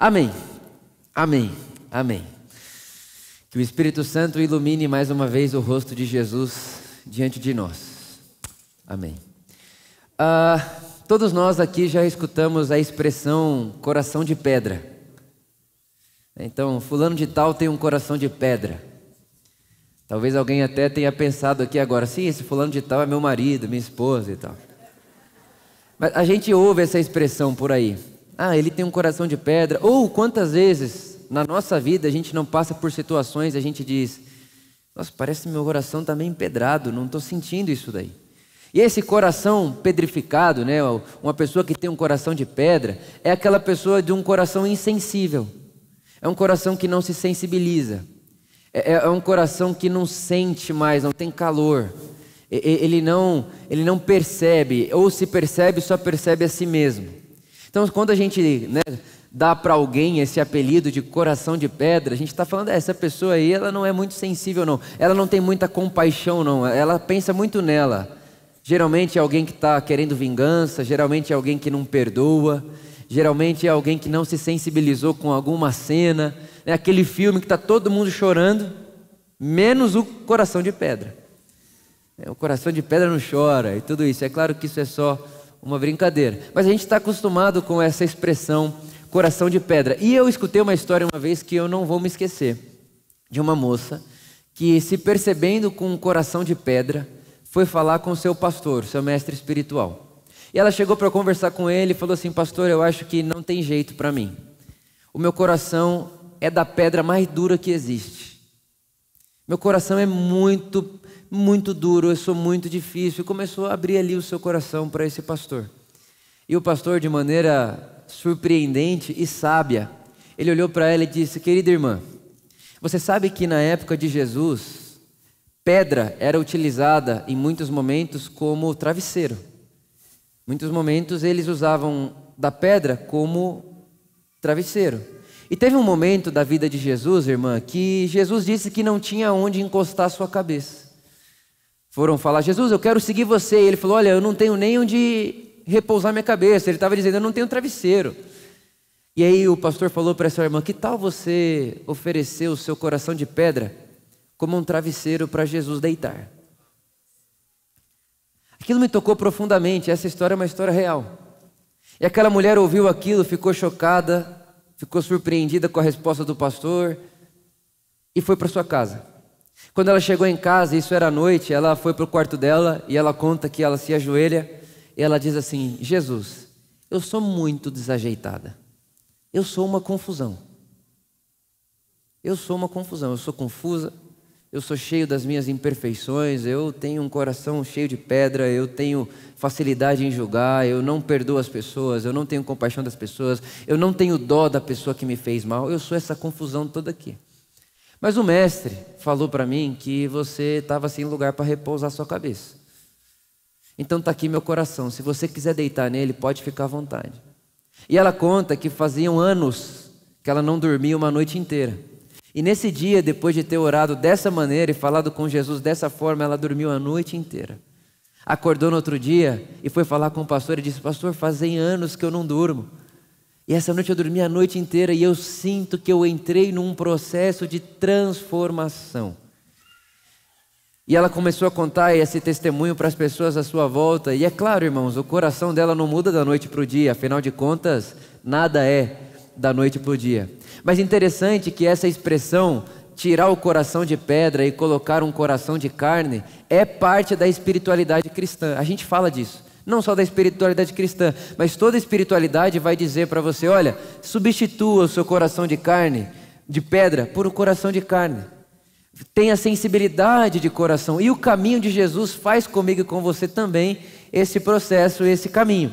Amém. Amém. Amém. Que o Espírito Santo ilumine mais uma vez o rosto de Jesus diante de nós. Amém. Ah, todos nós aqui já escutamos a expressão coração de pedra. Então, fulano de tal tem um coração de pedra. Talvez alguém até tenha pensado aqui agora, sim, esse fulano de tal é meu marido, minha esposa e tal. Mas a gente ouve essa expressão por aí. Ah, ele tem um coração de pedra. Ou quantas vezes na nossa vida a gente não passa por situações e a gente diz: Nossa, parece que meu coração está meio empedrado, não estou sentindo isso daí. E esse coração pedrificado, né, uma pessoa que tem um coração de pedra, é aquela pessoa de um coração insensível. É um coração que não se sensibiliza. É, é um coração que não sente mais, não tem calor. Ele não, ele não percebe, ou se percebe, só percebe a si mesmo. Então, quando a gente né, dá para alguém esse apelido de coração de pedra, a gente está falando, essa pessoa aí, ela não é muito sensível, não. Ela não tem muita compaixão, não. Ela pensa muito nela. Geralmente é alguém que está querendo vingança, geralmente é alguém que não perdoa, geralmente é alguém que não se sensibilizou com alguma cena. É aquele filme que está todo mundo chorando, menos o coração de pedra. É, o coração de pedra não chora e tudo isso. É claro que isso é só uma brincadeira. Mas a gente está acostumado com essa expressão coração de pedra. E eu escutei uma história uma vez que eu não vou me esquecer, de uma moça que, se percebendo com um coração de pedra, foi falar com seu pastor, seu mestre espiritual. E ela chegou para conversar com ele e falou assim: Pastor, eu acho que não tem jeito para mim. O meu coração é da pedra mais dura que existe. Meu coração é muito muito duro, eu sou muito difícil. E começou a abrir ali o seu coração para esse pastor. E o pastor, de maneira surpreendente e sábia, ele olhou para ela e disse: Querida irmã, você sabe que na época de Jesus, pedra era utilizada em muitos momentos como travesseiro. Muitos momentos eles usavam da pedra como travesseiro. E teve um momento da vida de Jesus, irmã, que Jesus disse que não tinha onde encostar sua cabeça. Foram falar, Jesus, eu quero seguir você. E ele falou: Olha, eu não tenho nem onde repousar minha cabeça. Ele estava dizendo: Eu não tenho travesseiro. E aí o pastor falou para essa irmã: Que tal você oferecer o seu coração de pedra como um travesseiro para Jesus deitar? Aquilo me tocou profundamente. Essa história é uma história real. E aquela mulher ouviu aquilo, ficou chocada, ficou surpreendida com a resposta do pastor e foi para sua casa. Quando ela chegou em casa, isso era noite, ela foi para o quarto dela e ela conta que ela se ajoelha e ela diz assim: Jesus, eu sou muito desajeitada. Eu sou uma confusão. Eu sou uma confusão, eu sou confusa, eu sou cheio das minhas imperfeições, eu tenho um coração cheio de pedra, eu tenho facilidade em julgar, eu não perdoo as pessoas, eu não tenho compaixão das pessoas, eu não tenho dó da pessoa que me fez mal, eu sou essa confusão toda aqui. Mas o mestre falou para mim que você estava sem lugar para repousar sua cabeça. Então está aqui meu coração. Se você quiser deitar nele, pode ficar à vontade. E ela conta que faziam anos que ela não dormia uma noite inteira. E nesse dia, depois de ter orado dessa maneira e falado com Jesus dessa forma, ela dormiu a noite inteira. Acordou no outro dia e foi falar com o pastor e disse: Pastor, fazem anos que eu não durmo. E essa noite eu dormi a noite inteira e eu sinto que eu entrei num processo de transformação. E ela começou a contar esse testemunho para as pessoas à sua volta. E é claro, irmãos, o coração dela não muda da noite para o dia, afinal de contas, nada é da noite para o dia. Mas interessante que essa expressão, tirar o coração de pedra e colocar um coração de carne, é parte da espiritualidade cristã. A gente fala disso. Não só da espiritualidade cristã, mas toda espiritualidade vai dizer para você: olha, substitua o seu coração de carne, de pedra, por um coração de carne. Tenha sensibilidade de coração. E o caminho de Jesus faz comigo e com você também esse processo, esse caminho.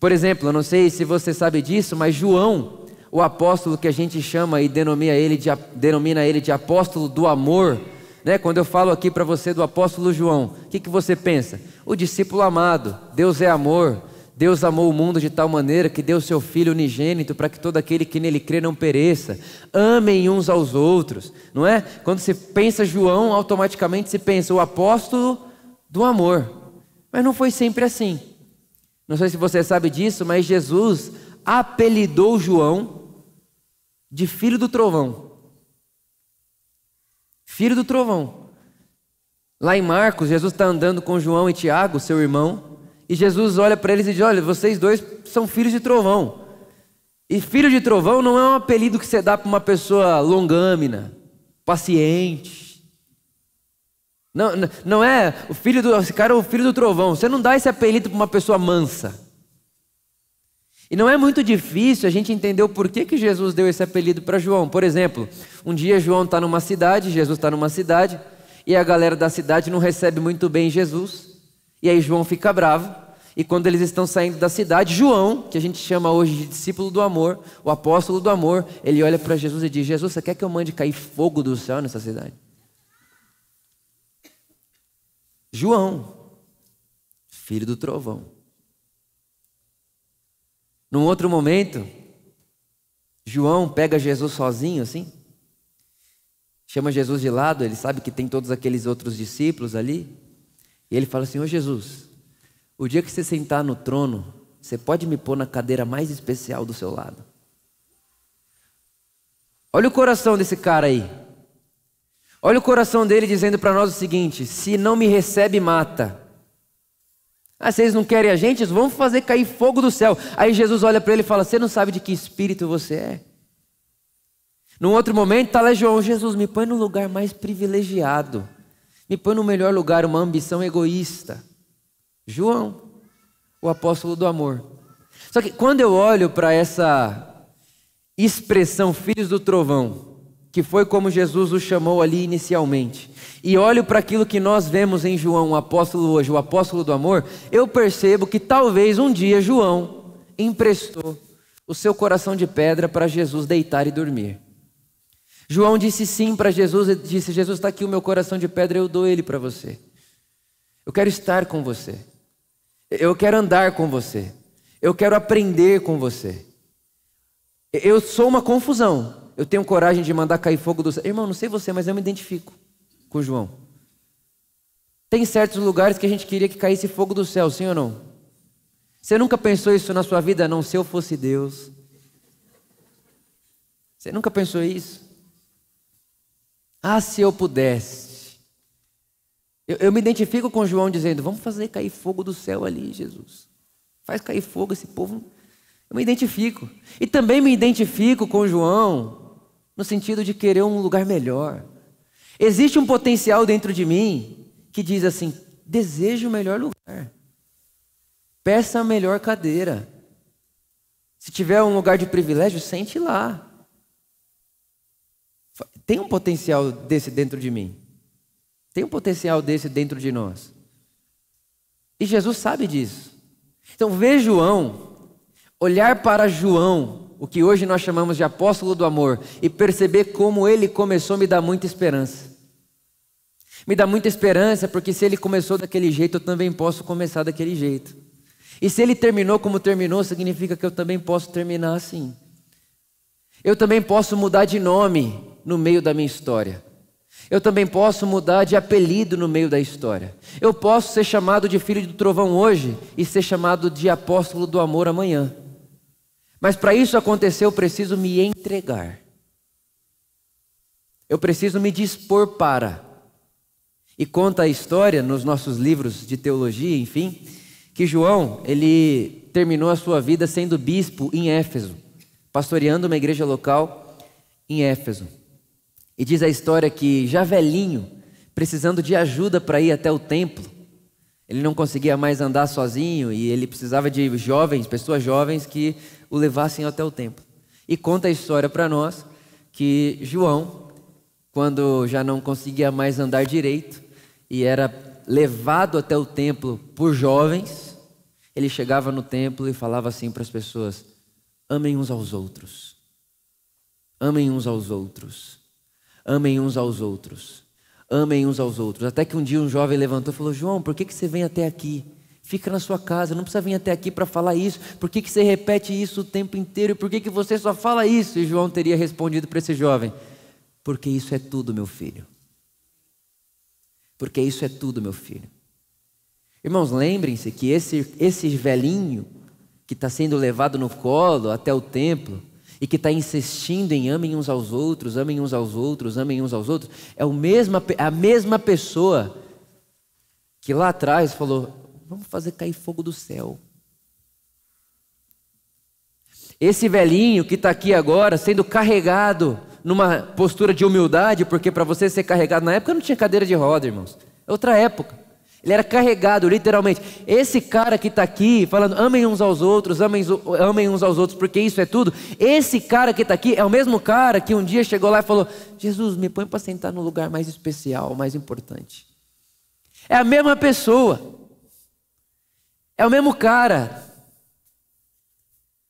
Por exemplo, eu não sei se você sabe disso, mas João, o apóstolo que a gente chama e denomina ele de, denomina ele de apóstolo do amor, né? Quando eu falo aqui para você do apóstolo João, o que, que você pensa? O discípulo amado, Deus é amor, Deus amou o mundo de tal maneira que deu seu Filho unigênito para que todo aquele que nele crê não pereça. Amem uns aos outros, não é? Quando se pensa João, automaticamente se pensa o apóstolo do amor. Mas não foi sempre assim. Não sei se você sabe disso, mas Jesus apelidou João de filho do trovão. Filho do trovão. Lá em Marcos, Jesus está andando com João e Tiago, seu irmão, e Jesus olha para eles e diz: Olha, vocês dois são filhos de trovão. E filho de trovão não é um apelido que você dá para uma pessoa longâmina, paciente. Não, não é o filho do. Esse cara é o filho do trovão. Você não dá esse apelido para uma pessoa mansa. E não é muito difícil a gente entender o porquê que Jesus deu esse apelido para João. Por exemplo, um dia João está numa cidade, Jesus está numa cidade, e a galera da cidade não recebe muito bem Jesus. E aí João fica bravo. E quando eles estão saindo da cidade, João, que a gente chama hoje de discípulo do amor, o apóstolo do amor, ele olha para Jesus e diz: Jesus, você quer que eu mande cair fogo do céu nessa cidade? João, filho do trovão. Num outro momento, João pega Jesus sozinho assim, chama Jesus de lado, ele sabe que tem todos aqueles outros discípulos ali, e ele fala assim: Ô Jesus, o dia que você sentar no trono, você pode me pôr na cadeira mais especial do seu lado. Olha o coração desse cara aí. Olha o coração dele dizendo para nós o seguinte: se não me recebe, mata. Ah, vocês não querem a gente? Vamos fazer cair fogo do céu. Aí Jesus olha para ele e fala: Você não sabe de que espírito você é? Num outro momento, está lá João: Jesus, me põe no lugar mais privilegiado. Me põe no melhor lugar, uma ambição egoísta. João, o apóstolo do amor. Só que quando eu olho para essa expressão filhos do trovão, que foi como Jesus o chamou ali inicialmente, e olho para aquilo que nós vemos em João, o apóstolo hoje, o apóstolo do amor, eu percebo que talvez um dia João emprestou o seu coração de pedra para Jesus deitar e dormir. João disse sim para Jesus e disse: Jesus está aqui o meu coração de pedra, eu dou ele para você. Eu quero estar com você. Eu quero andar com você. Eu quero aprender com você. Eu sou uma confusão. Eu tenho coragem de mandar cair fogo do céu. Irmão, não sei você, mas eu me identifico com João. Tem certos lugares que a gente queria que caísse fogo do céu, sim ou não? Você nunca pensou isso na sua vida? Não, se eu fosse Deus. Você nunca pensou isso? Ah, se eu pudesse. Eu, eu me identifico com João dizendo: vamos fazer cair fogo do céu ali, Jesus. Faz cair fogo esse povo. Eu me identifico. E também me identifico com João, no sentido de querer um lugar melhor. Existe um potencial dentro de mim que diz assim: desejo o melhor lugar. Peça a melhor cadeira. Se tiver um lugar de privilégio, sente lá. Tem um potencial desse dentro de mim. Tem um potencial desse dentro de nós. E Jesus sabe disso. Então, ver João, olhar para João o que hoje nós chamamos de apóstolo do amor, e perceber como ele começou me dá muita esperança. Me dá muita esperança, porque se ele começou daquele jeito, eu também posso começar daquele jeito. E se ele terminou como terminou, significa que eu também posso terminar assim. Eu também posso mudar de nome no meio da minha história. Eu também posso mudar de apelido no meio da história. Eu posso ser chamado de filho do trovão hoje e ser chamado de apóstolo do amor amanhã. Mas para isso acontecer, eu preciso me entregar. Eu preciso me dispor para. E conta a história nos nossos livros de teologia, enfim, que João, ele terminou a sua vida sendo bispo em Éfeso, pastoreando uma igreja local em Éfeso. E diz a história que já velhinho, precisando de ajuda para ir até o templo, ele não conseguia mais andar sozinho e ele precisava de jovens, pessoas jovens que o levassem até o templo. E conta a história para nós que João, quando já não conseguia mais andar direito e era levado até o templo por jovens, ele chegava no templo e falava assim para as pessoas: amem uns aos outros, amem uns aos outros, amem uns aos outros. Amem uns aos outros. Até que um dia um jovem levantou e falou: João, por que, que você vem até aqui? Fica na sua casa, não precisa vir até aqui para falar isso. Por que, que você repete isso o tempo inteiro? Por que, que você só fala isso? E João teria respondido para esse jovem: Porque isso é tudo, meu filho. Porque isso é tudo, meu filho. Irmãos, lembrem-se que esse, esse velhinho que está sendo levado no colo até o templo, e que está insistindo em amem uns aos outros, amem uns aos outros, amem uns aos outros, é o mesma, a mesma pessoa que lá atrás falou: vamos fazer cair fogo do céu. Esse velhinho que está aqui agora, sendo carregado numa postura de humildade, porque para você ser carregado na época não tinha cadeira de roda, irmãos. É outra época. Ele era carregado, literalmente. Esse cara que está aqui falando, amem uns aos outros, amem, amem uns aos outros, porque isso é tudo. Esse cara que está aqui é o mesmo cara que um dia chegou lá e falou: Jesus, me põe para sentar no lugar mais especial, mais importante. É a mesma pessoa. É o mesmo cara.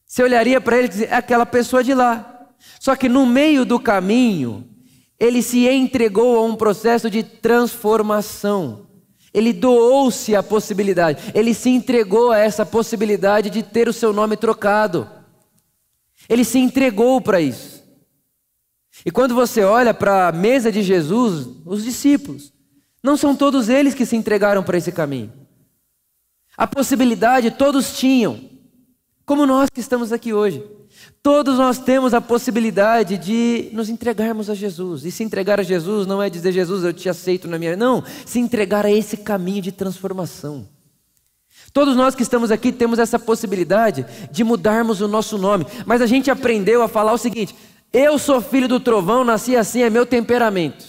Você olharia para ele e dizer, é aquela pessoa de lá. Só que no meio do caminho, ele se entregou a um processo de transformação. Ele doou-se à possibilidade, ele se entregou a essa possibilidade de ter o seu nome trocado. Ele se entregou para isso. E quando você olha para a mesa de Jesus, os discípulos, não são todos eles que se entregaram para esse caminho. A possibilidade todos tinham, como nós que estamos aqui hoje. Todos nós temos a possibilidade de nos entregarmos a Jesus. E se entregar a Jesus não é dizer, Jesus, eu te aceito na minha. Não, se entregar a esse caminho de transformação. Todos nós que estamos aqui temos essa possibilidade de mudarmos o nosso nome. Mas a gente aprendeu a falar o seguinte: eu sou filho do trovão, nasci assim, é meu temperamento.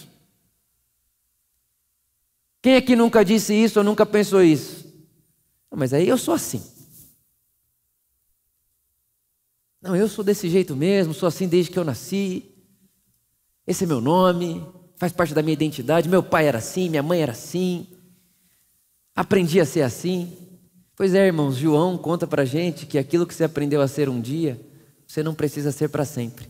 Quem aqui nunca disse isso ou nunca pensou isso? Mas aí eu sou assim. Não, eu sou desse jeito mesmo, sou assim desde que eu nasci. Esse é meu nome, faz parte da minha identidade. Meu pai era assim, minha mãe era assim. Aprendi a ser assim. Pois é, irmãos, João conta pra gente que aquilo que você aprendeu a ser um dia, você não precisa ser para sempre.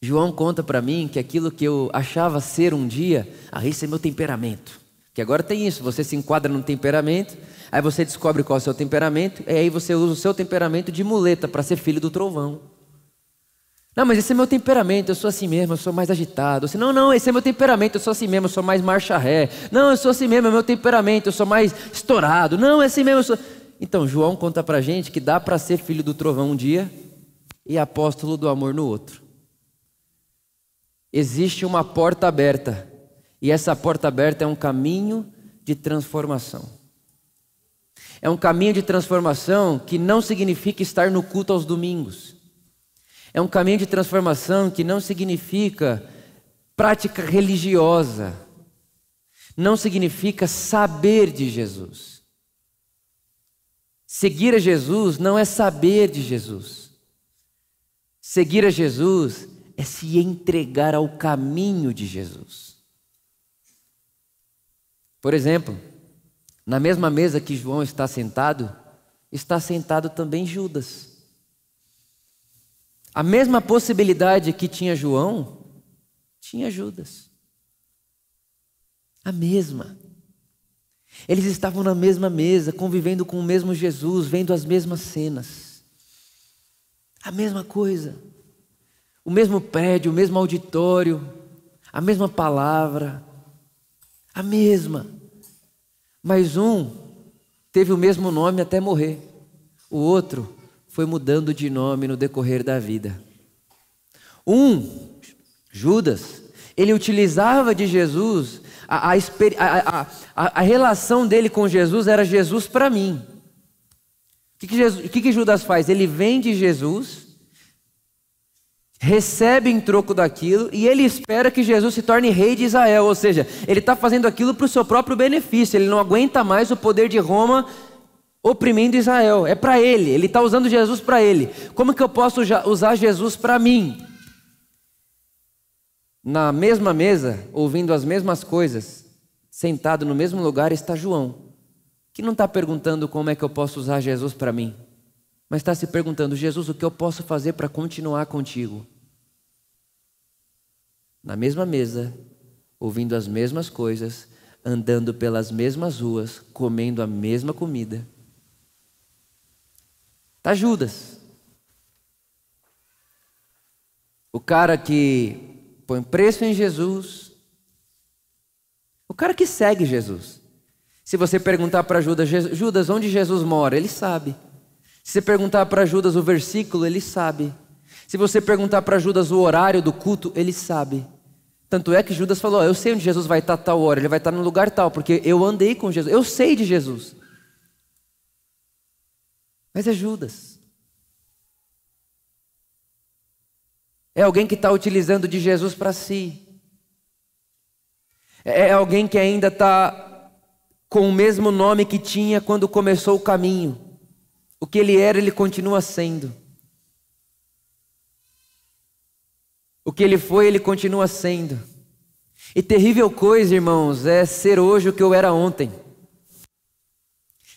João conta para mim que aquilo que eu achava ser um dia, ah, isso é meu temperamento. Que agora tem isso, você se enquadra num temperamento, Aí você descobre qual é o seu temperamento, e aí você usa o seu temperamento de muleta para ser filho do trovão. Não, mas esse é meu temperamento, eu sou assim mesmo, eu sou mais agitado. Não, não, esse é meu temperamento, eu sou assim mesmo, eu sou mais marcha ré. Não, eu sou assim mesmo, é meu temperamento, eu sou mais estourado. Não, é assim mesmo, eu sou. Então, João conta pra gente que dá para ser filho do trovão um dia e apóstolo do amor no outro. Existe uma porta aberta, e essa porta aberta é um caminho de transformação. É um caminho de transformação que não significa estar no culto aos domingos. É um caminho de transformação que não significa prática religiosa. Não significa saber de Jesus. Seguir a Jesus não é saber de Jesus. Seguir a Jesus é se entregar ao caminho de Jesus. Por exemplo, na mesma mesa que João está sentado, está sentado também Judas. A mesma possibilidade que tinha João, tinha Judas. A mesma. Eles estavam na mesma mesa, convivendo com o mesmo Jesus, vendo as mesmas cenas. A mesma coisa. O mesmo prédio, o mesmo auditório, a mesma palavra. A mesma. Mas um teve o mesmo nome até morrer. O outro foi mudando de nome no decorrer da vida. Um, Judas, ele utilizava de Jesus, a, a, a, a relação dele com Jesus era Jesus para mim. O que, que, Jesus, que, que Judas faz? Ele vem de Jesus recebe em troco daquilo e ele espera que Jesus se torne rei de Israel, ou seja, ele está fazendo aquilo para o seu próprio benefício, ele não aguenta mais o poder de Roma oprimindo Israel, é para ele, ele está usando Jesus para ele. Como que eu posso usar Jesus para mim? Na mesma mesa, ouvindo as mesmas coisas, sentado no mesmo lugar está João, que não está perguntando como é que eu posso usar Jesus para mim mas está se perguntando: Jesus, o que eu posso fazer para continuar contigo? Na mesma mesa, ouvindo as mesmas coisas, andando pelas mesmas ruas, comendo a mesma comida. Está Judas. O cara que põe preço em Jesus. O cara que segue Jesus. Se você perguntar para Judas, Judas, onde Jesus mora? Ele sabe. Se você perguntar para Judas o versículo, ele sabe. Se você perguntar para Judas o horário do culto, ele sabe. Tanto é que Judas falou: Eu sei onde Jesus vai estar tal hora, ele vai estar no lugar tal, porque eu andei com Jesus, eu sei de Jesus. Mas é Judas. É alguém que está utilizando de Jesus para si. É alguém que ainda está com o mesmo nome que tinha quando começou o caminho. O que ele era, ele continua sendo. O que ele foi, ele continua sendo. E terrível coisa, irmãos, é ser hoje o que eu era ontem.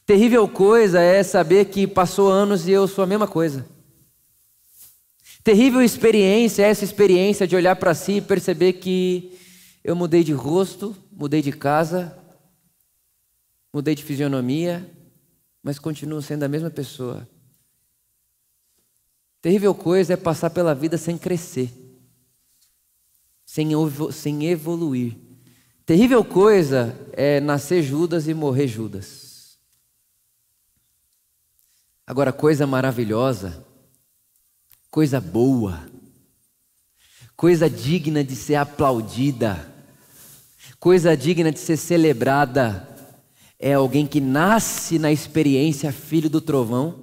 Terrível coisa é saber que passou anos e eu sou a mesma coisa. Terrível experiência é essa experiência de olhar para si e perceber que eu mudei de rosto, mudei de casa, mudei de fisionomia, mas continuo sendo a mesma pessoa. Terrível coisa é passar pela vida sem crescer sem, evoluir. Terrível coisa é nascer Judas e morrer Judas. Agora, coisa maravilhosa, coisa boa, coisa digna de ser aplaudida, coisa digna de ser celebrada, é alguém que nasce na experiência filho do trovão,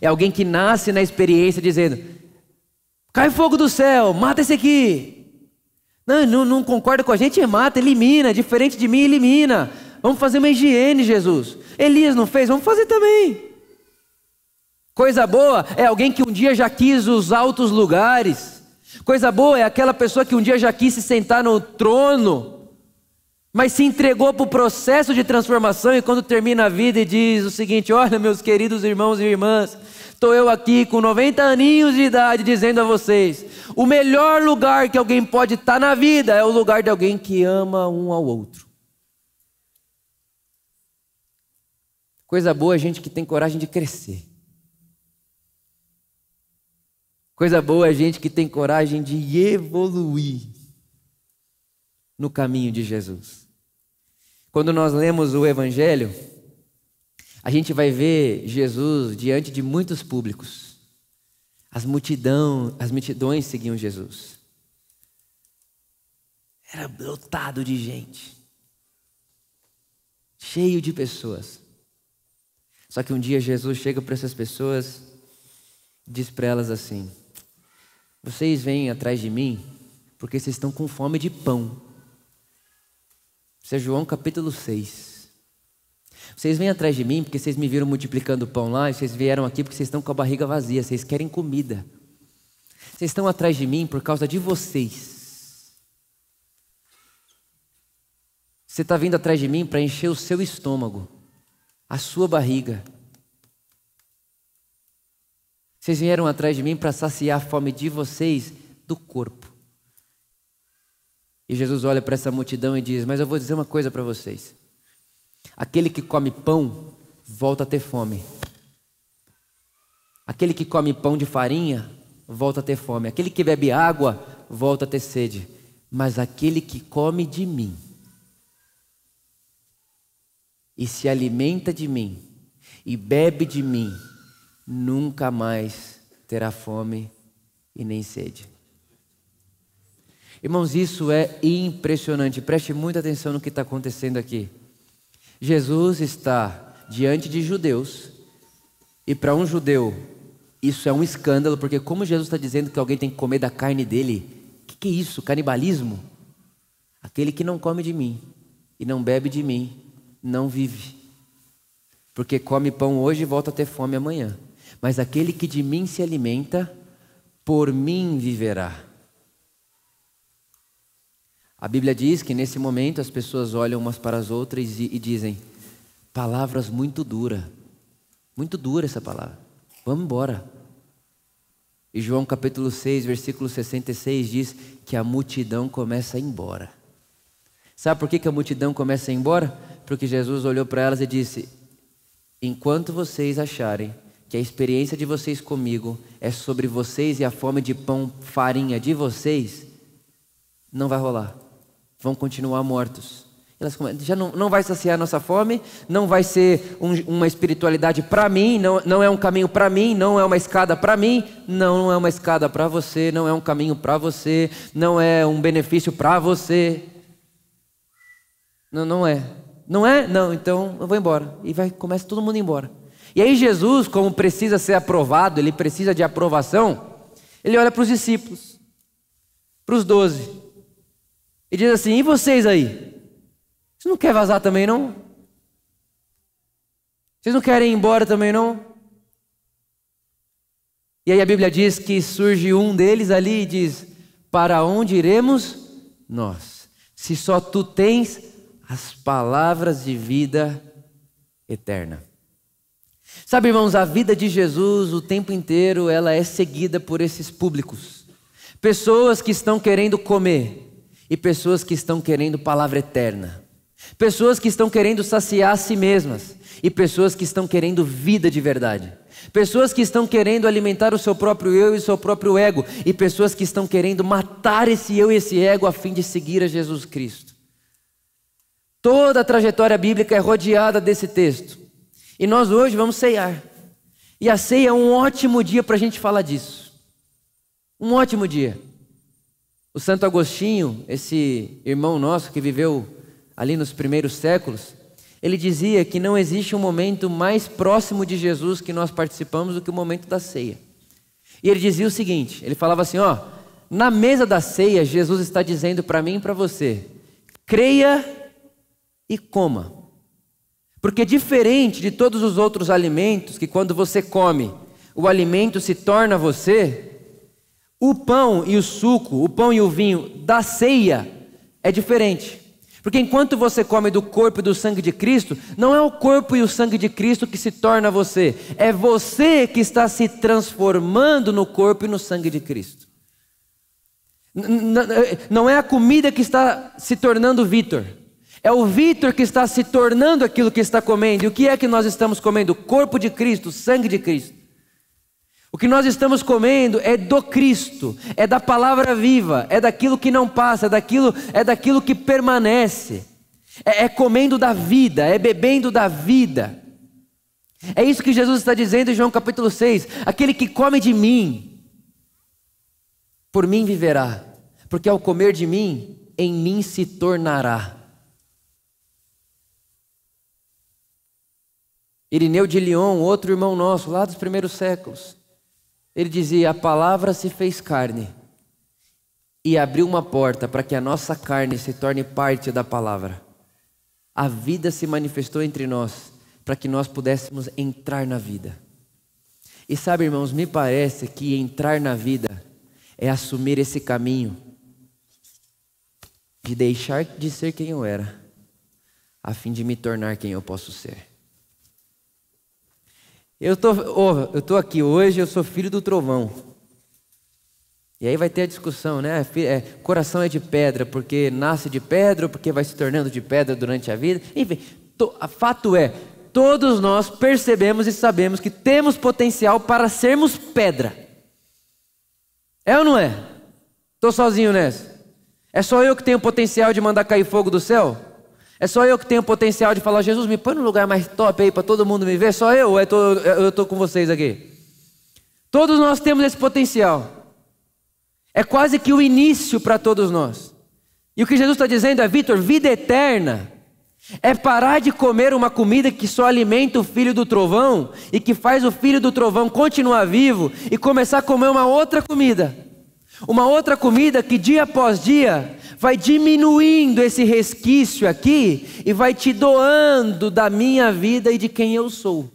é alguém que nasce na experiência dizendo: cai fogo do céu, mata esse aqui, não, não, não concorda com a gente, mata, elimina. Diferente de mim, elimina. Vamos fazer uma higiene, Jesus. Elias não fez, vamos fazer também. Coisa boa é alguém que um dia já quis os altos lugares. Coisa boa é aquela pessoa que um dia já quis se sentar no trono, mas se entregou para o processo de transformação e quando termina a vida e diz o seguinte: Olha, meus queridos irmãos e irmãs, estou eu aqui com 90 aninhos de idade dizendo a vocês: o melhor lugar que alguém pode estar na vida é o lugar de alguém que ama um ao outro. Coisa boa é gente que tem coragem de crescer. Coisa boa é gente que tem coragem de evoluir no caminho de Jesus. Quando nós lemos o Evangelho, a gente vai ver Jesus diante de muitos públicos. As, multidão, as multidões seguiam Jesus. Era lotado de gente. Cheio de pessoas. Só que um dia Jesus chega para essas pessoas e diz para elas assim: Vocês vêm atrás de mim porque vocês estão com fome de pão. Isso é João capítulo 6. Vocês vêm atrás de mim porque vocês me viram multiplicando pão lá, e vocês vieram aqui porque vocês estão com a barriga vazia, vocês querem comida. Vocês estão atrás de mim por causa de vocês. Você está vindo atrás de mim para encher o seu estômago, a sua barriga. Vocês vieram atrás de mim para saciar a fome de vocês do corpo. E Jesus olha para essa multidão e diz: Mas eu vou dizer uma coisa para vocês. Aquele que come pão volta a ter fome. Aquele que come pão de farinha volta a ter fome. Aquele que bebe água volta a ter sede. Mas aquele que come de mim e se alimenta de mim e bebe de mim, nunca mais terá fome e nem sede. Irmãos, isso é impressionante. Preste muita atenção no que está acontecendo aqui. Jesus está diante de judeus, e para um judeu isso é um escândalo, porque como Jesus está dizendo que alguém tem que comer da carne dele, o que, que é isso? Canibalismo? Aquele que não come de mim e não bebe de mim, não vive. Porque come pão hoje e volta a ter fome amanhã. Mas aquele que de mim se alimenta, por mim viverá. A Bíblia diz que nesse momento as pessoas olham umas para as outras e, e dizem: palavras muito duras. Muito dura essa palavra. Vamos embora. E João capítulo 6, versículo 66 diz que a multidão começa a ir embora. Sabe por que, que a multidão começa a ir embora? Porque Jesus olhou para elas e disse: Enquanto vocês acharem que a experiência de vocês comigo é sobre vocês e a fome de pão, farinha de vocês, não vai rolar vão continuar mortos. Já não, não vai saciar nossa fome, não vai ser um, uma espiritualidade para mim, não, não é um caminho para mim, não é uma escada para mim, não, não é uma escada para você, não é um caminho para você, não é um benefício para você. Não, não é. Não é? Não, então eu vou embora. E vai, começa todo mundo embora. E aí Jesus, como precisa ser aprovado, ele precisa de aprovação, ele olha para os discípulos, para os doze, e diz assim: E vocês aí? Vocês não querem vazar também, não? Vocês não querem ir embora também, não? E aí a Bíblia diz que surge um deles ali e diz: Para onde iremos nós? Se só tu tens as palavras de vida eterna. Sabe, irmãos, a vida de Jesus o tempo inteiro ela é seguida por esses públicos. Pessoas que estão querendo comer e pessoas que estão querendo palavra eterna. Pessoas que estão querendo saciar a si mesmas e pessoas que estão querendo vida de verdade. Pessoas que estão querendo alimentar o seu próprio eu e o seu próprio ego e pessoas que estão querendo matar esse eu e esse ego a fim de seguir a Jesus Cristo. Toda a trajetória bíblica é rodeada desse texto. E nós hoje vamos ceiar. E a ceia é um ótimo dia para a gente falar disso. Um ótimo dia. O Santo Agostinho, esse irmão nosso que viveu ali nos primeiros séculos, ele dizia que não existe um momento mais próximo de Jesus que nós participamos do que o momento da ceia. E ele dizia o seguinte: ele falava assim, ó, na mesa da ceia, Jesus está dizendo para mim e para você: creia e coma. Porque diferente de todos os outros alimentos, que quando você come, o alimento se torna você, o pão e o suco, o pão e o vinho da ceia é diferente. Porque enquanto você come do corpo e do sangue de Cristo, não é o corpo e o sangue de Cristo que se torna você, é você que está se transformando no corpo e no sangue de Cristo. Não é a comida que está se tornando Vitor, é o Vitor que está se tornando aquilo que está comendo. E o que é que nós estamos comendo? O corpo de Cristo, o sangue de Cristo. O que nós estamos comendo é do Cristo, é da palavra viva, é daquilo que não passa, é daquilo, é daquilo que permanece. É, é comendo da vida, é bebendo da vida. É isso que Jesus está dizendo em João capítulo 6: aquele que come de mim, por mim viverá, porque ao comer de mim, em mim se tornará. Irineu de Lyon, outro irmão nosso, lá dos primeiros séculos, ele dizia: A palavra se fez carne e abriu uma porta para que a nossa carne se torne parte da palavra. A vida se manifestou entre nós para que nós pudéssemos entrar na vida. E sabe, irmãos, me parece que entrar na vida é assumir esse caminho de deixar de ser quem eu era, a fim de me tornar quem eu posso ser. Eu tô, oh, eu tô aqui hoje, eu sou filho do trovão. E aí vai ter a discussão, né? É, coração é de pedra porque nasce de pedra ou porque vai se tornando de pedra durante a vida. Enfim, to, fato é, todos nós percebemos e sabemos que temos potencial para sermos pedra. É ou não é? Estou sozinho nessa. É só eu que tenho potencial de mandar cair fogo do céu? É só eu que tenho o potencial de falar, Jesus, me põe num lugar mais top aí para todo mundo me ver? Só eu ou é eu estou com vocês aqui? Todos nós temos esse potencial. É quase que o início para todos nós. E o que Jesus está dizendo é, Vitor, vida eterna é parar de comer uma comida que só alimenta o filho do trovão e que faz o filho do trovão continuar vivo e começar a comer uma outra comida. Uma outra comida que dia após dia vai diminuindo esse resquício aqui e vai te doando da minha vida e de quem eu sou.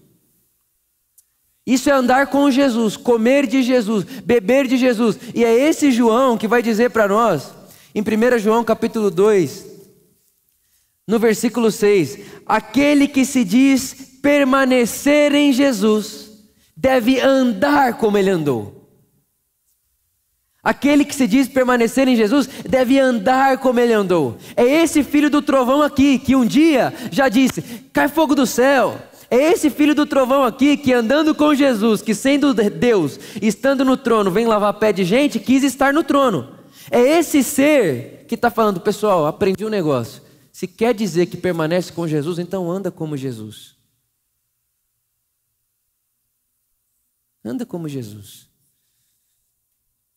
Isso é andar com Jesus, comer de Jesus, beber de Jesus. E é esse João que vai dizer para nós, em 1 João capítulo 2, no versículo 6: Aquele que se diz permanecer em Jesus, deve andar como ele andou. Aquele que se diz permanecer em Jesus deve andar como ele andou. É esse filho do trovão aqui que um dia já disse: cai fogo do céu. É esse filho do trovão aqui que andando com Jesus, que sendo Deus, estando no trono, vem lavar pé de gente, quis estar no trono. É esse ser que está falando, pessoal, aprendi um negócio. Se quer dizer que permanece com Jesus, então anda como Jesus. Anda como Jesus.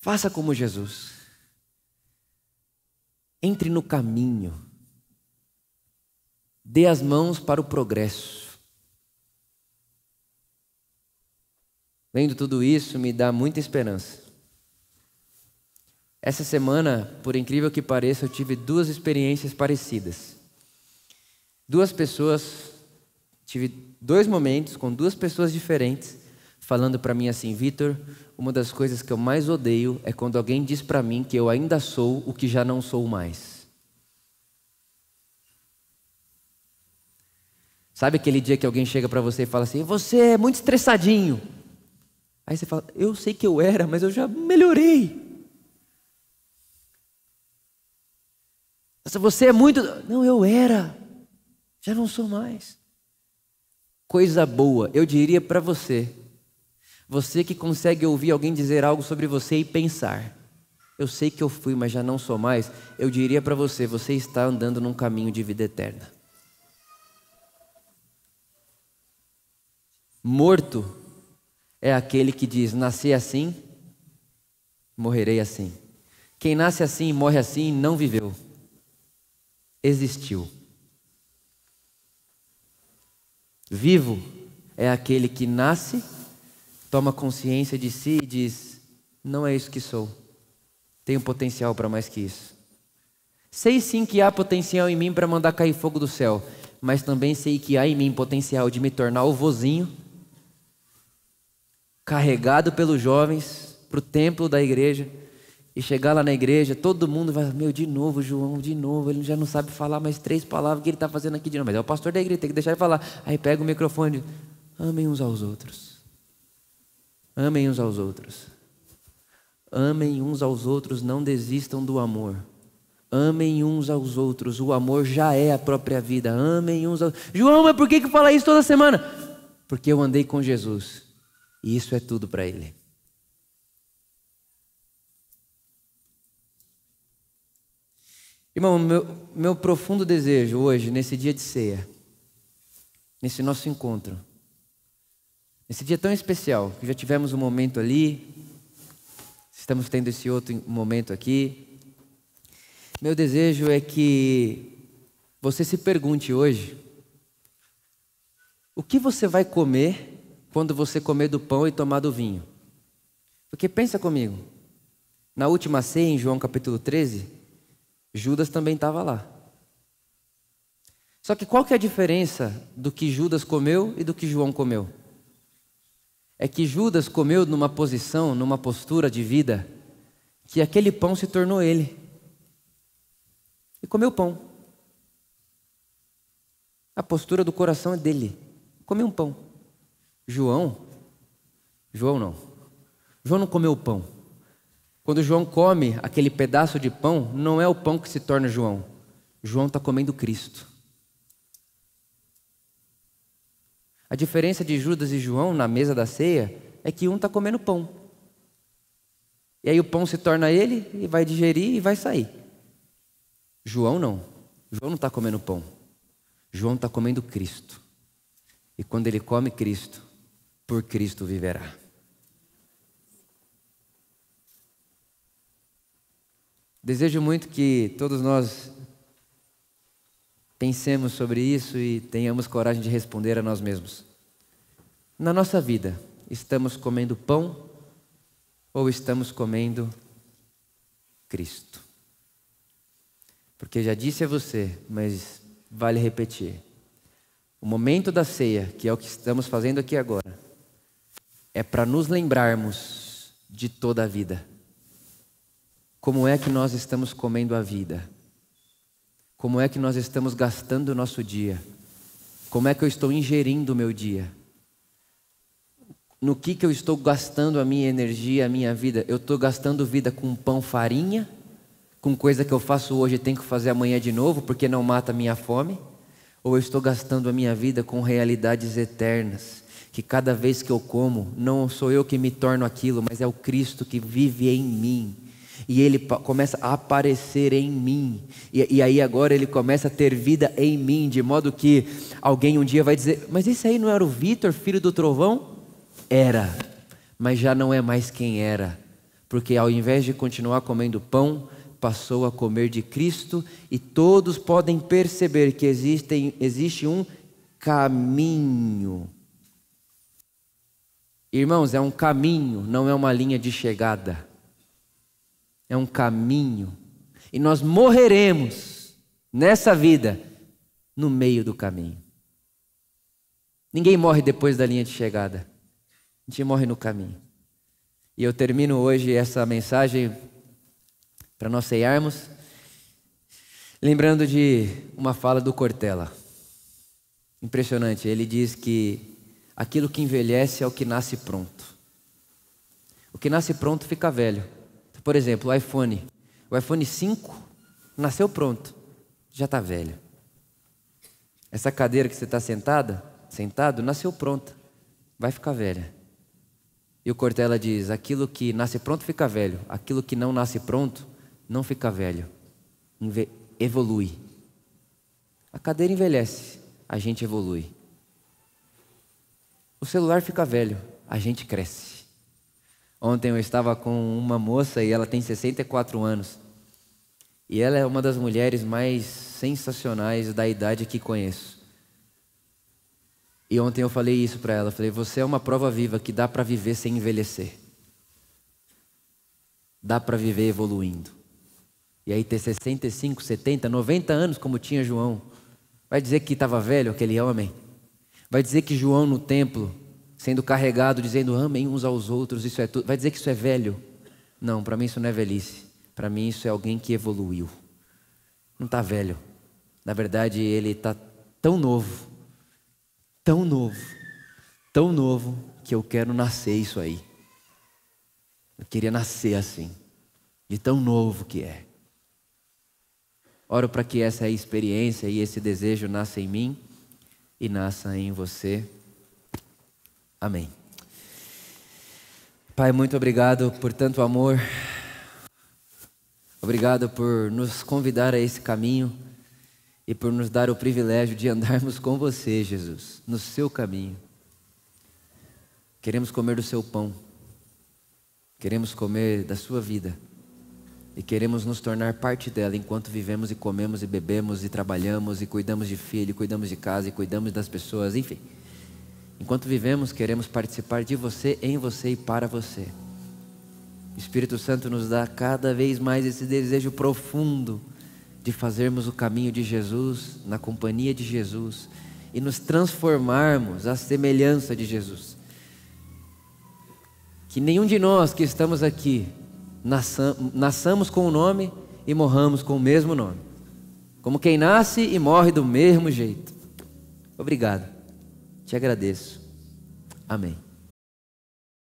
Faça como Jesus. Entre no caminho. Dê as mãos para o progresso. Vendo tudo isso, me dá muita esperança. Essa semana, por incrível que pareça, eu tive duas experiências parecidas. Duas pessoas, tive dois momentos com duas pessoas diferentes, falando para mim assim: Vitor, uma das coisas que eu mais odeio é quando alguém diz para mim que eu ainda sou o que já não sou mais. Sabe aquele dia que alguém chega para você e fala assim: Você é muito estressadinho. Aí você fala: Eu sei que eu era, mas eu já melhorei. Você é muito. Não, eu era. Já não sou mais. Coisa boa, eu diria para você. Você que consegue ouvir alguém dizer algo sobre você e pensar. Eu sei que eu fui, mas já não sou mais. Eu diria para você: você está andando num caminho de vida eterna. Morto é aquele que diz: nasci assim, morrerei assim. Quem nasce assim e morre assim não viveu existiu. Vivo é aquele que nasce, toma consciência de si e diz: não é isso que sou. Tenho potencial para mais que isso. Sei sim que há potencial em mim para mandar cair fogo do céu, mas também sei que há em mim potencial de me tornar o vozinho, carregado pelos jovens para o templo da igreja e chegar lá na igreja, todo mundo vai, meu, de novo, João, de novo, ele já não sabe falar mais três palavras que ele está fazendo aqui de novo. Mas é o pastor da igreja, tem que deixar ele falar. Aí pega o microfone, amem uns aos outros. Amem uns aos outros. Amem uns aos outros, não desistam do amor. Amem uns aos outros, o amor já é a própria vida. Amem uns aos João, mas por que, que fala isso toda semana? Porque eu andei com Jesus. E isso é tudo para ele. Irmão, meu, meu profundo desejo hoje, nesse dia de ceia, nesse nosso encontro, nesse dia tão especial, que já tivemos um momento ali, estamos tendo esse outro momento aqui. Meu desejo é que você se pergunte hoje: o que você vai comer quando você comer do pão e tomar do vinho? Porque pensa comigo, na última ceia, em João capítulo 13, Judas também estava lá. Só que qual que é a diferença do que Judas comeu e do que João comeu? É que Judas comeu numa posição, numa postura de vida, que aquele pão se tornou ele. E comeu pão. A postura do coração é dele. Comeu um pão. João, João não. João não comeu pão. Quando João come aquele pedaço de pão, não é o pão que se torna João. João está comendo Cristo. A diferença de Judas e João na mesa da ceia é que um está comendo pão. E aí o pão se torna ele e vai digerir e vai sair. João não. João não está comendo pão. João está comendo Cristo. E quando ele come Cristo, por Cristo viverá. Desejo muito que todos nós pensemos sobre isso e tenhamos coragem de responder a nós mesmos. Na nossa vida, estamos comendo pão ou estamos comendo Cristo? Porque já disse a você, mas vale repetir. O momento da ceia, que é o que estamos fazendo aqui agora, é para nos lembrarmos de toda a vida. Como é que nós estamos comendo a vida? Como é que nós estamos gastando o nosso dia? Como é que eu estou ingerindo o meu dia? No que, que eu estou gastando a minha energia, a minha vida? Eu estou gastando vida com pão, farinha, com coisa que eu faço hoje e tenho que fazer amanhã de novo, porque não mata a minha fome? Ou eu estou gastando a minha vida com realidades eternas, que cada vez que eu como, não sou eu que me torno aquilo, mas é o Cristo que vive em mim E ele começa a aparecer em mim. E, e, aí agora ele começa a ter vida em mim, de modo que alguém um dia vai dizer: Mas esse aí não era o Vitor, filho do trovão? Era, mas já não é mais quem era. Porque ao invés de continuar comendo pão, passou a comer de Cristo e todos podem perceber que existe, existe um caminho. Irmãos, é um caminho, não é uma linha de chegada é um caminho. E nós morreremos nessa vida no meio do caminho. Ninguém morre depois da linha de chegada. A gente morre no caminho. E eu termino hoje essa mensagem para nós ceiarmos, lembrando de uma fala do Cortella. Impressionante, ele diz que aquilo que envelhece é o que nasce pronto. O que nasce pronto fica velho. Por exemplo, o iPhone. O iPhone 5 nasceu pronto, já está velho. Essa cadeira que você está sentada, sentado, nasceu pronta, vai ficar velha. E o Cortella diz: aquilo que nasce pronto fica velho, aquilo que não nasce pronto não fica velho, evolui. A cadeira envelhece, a gente evolui. O celular fica velho, a gente cresce. Ontem eu estava com uma moça e ela tem 64 anos. E ela é uma das mulheres mais sensacionais da idade que conheço. E ontem eu falei isso para ela, falei: "Você é uma prova viva que dá para viver sem envelhecer. Dá para viver evoluindo." E aí ter 65, 70, 90 anos como tinha João, vai dizer que estava velho aquele homem? Vai dizer que João no templo sendo carregado, dizendo amem uns aos outros, isso é tudo. Vai dizer que isso é velho? Não, para mim isso não é velhice. Para mim isso é alguém que evoluiu. Não está velho. Na verdade, ele está tão novo, tão novo, tão novo, que eu quero nascer isso aí. Eu queria nascer assim, de tão novo que é. Oro para que essa experiência e esse desejo nasça em mim e nasça em você. Amém. Pai, muito obrigado por tanto amor. Obrigado por nos convidar a esse caminho e por nos dar o privilégio de andarmos com você, Jesus, no seu caminho. Queremos comer do seu pão, queremos comer da sua vida e queremos nos tornar parte dela enquanto vivemos e comemos e bebemos e trabalhamos e cuidamos de filho, cuidamos de casa e cuidamos das pessoas, enfim. Enquanto vivemos, queremos participar de você, em você e para você. O Espírito Santo nos dá cada vez mais esse desejo profundo de fazermos o caminho de Jesus, na companhia de Jesus e nos transformarmos à semelhança de Jesus. Que nenhum de nós que estamos aqui nasçamos com o nome e morramos com o mesmo nome. Como quem nasce e morre do mesmo jeito. Obrigado. Te agradeço. Amém.